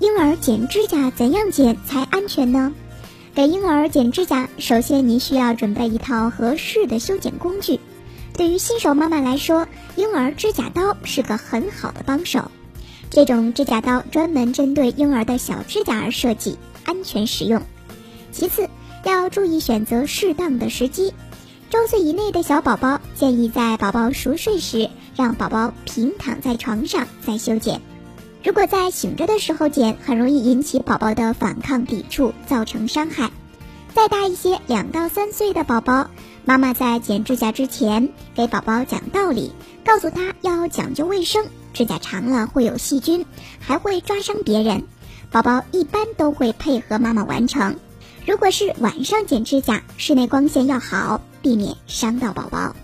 婴儿剪指甲怎样剪才安全呢？给婴儿剪指甲，首先你需要准备一套合适的修剪工具。对于新手妈妈来说，婴儿指甲刀是个很好的帮手。这种指甲刀专门针对婴儿的小指甲而设计，安全实用。其次，要注意选择适当的时机。周岁以内的小宝宝，建议在宝宝熟睡时，让宝宝平躺在床上再修剪。如果在醒着的时候剪，很容易引起宝宝的反抗抵触，造成伤害。再大一些，两到三岁的宝宝，妈妈在剪指甲之前，给宝宝讲道理，告诉他要讲究卫生，指甲长了会有细菌，还会抓伤别人。宝宝一般都会配合妈妈完成。如果是晚上剪指甲，室内光线要好，避免伤到宝宝。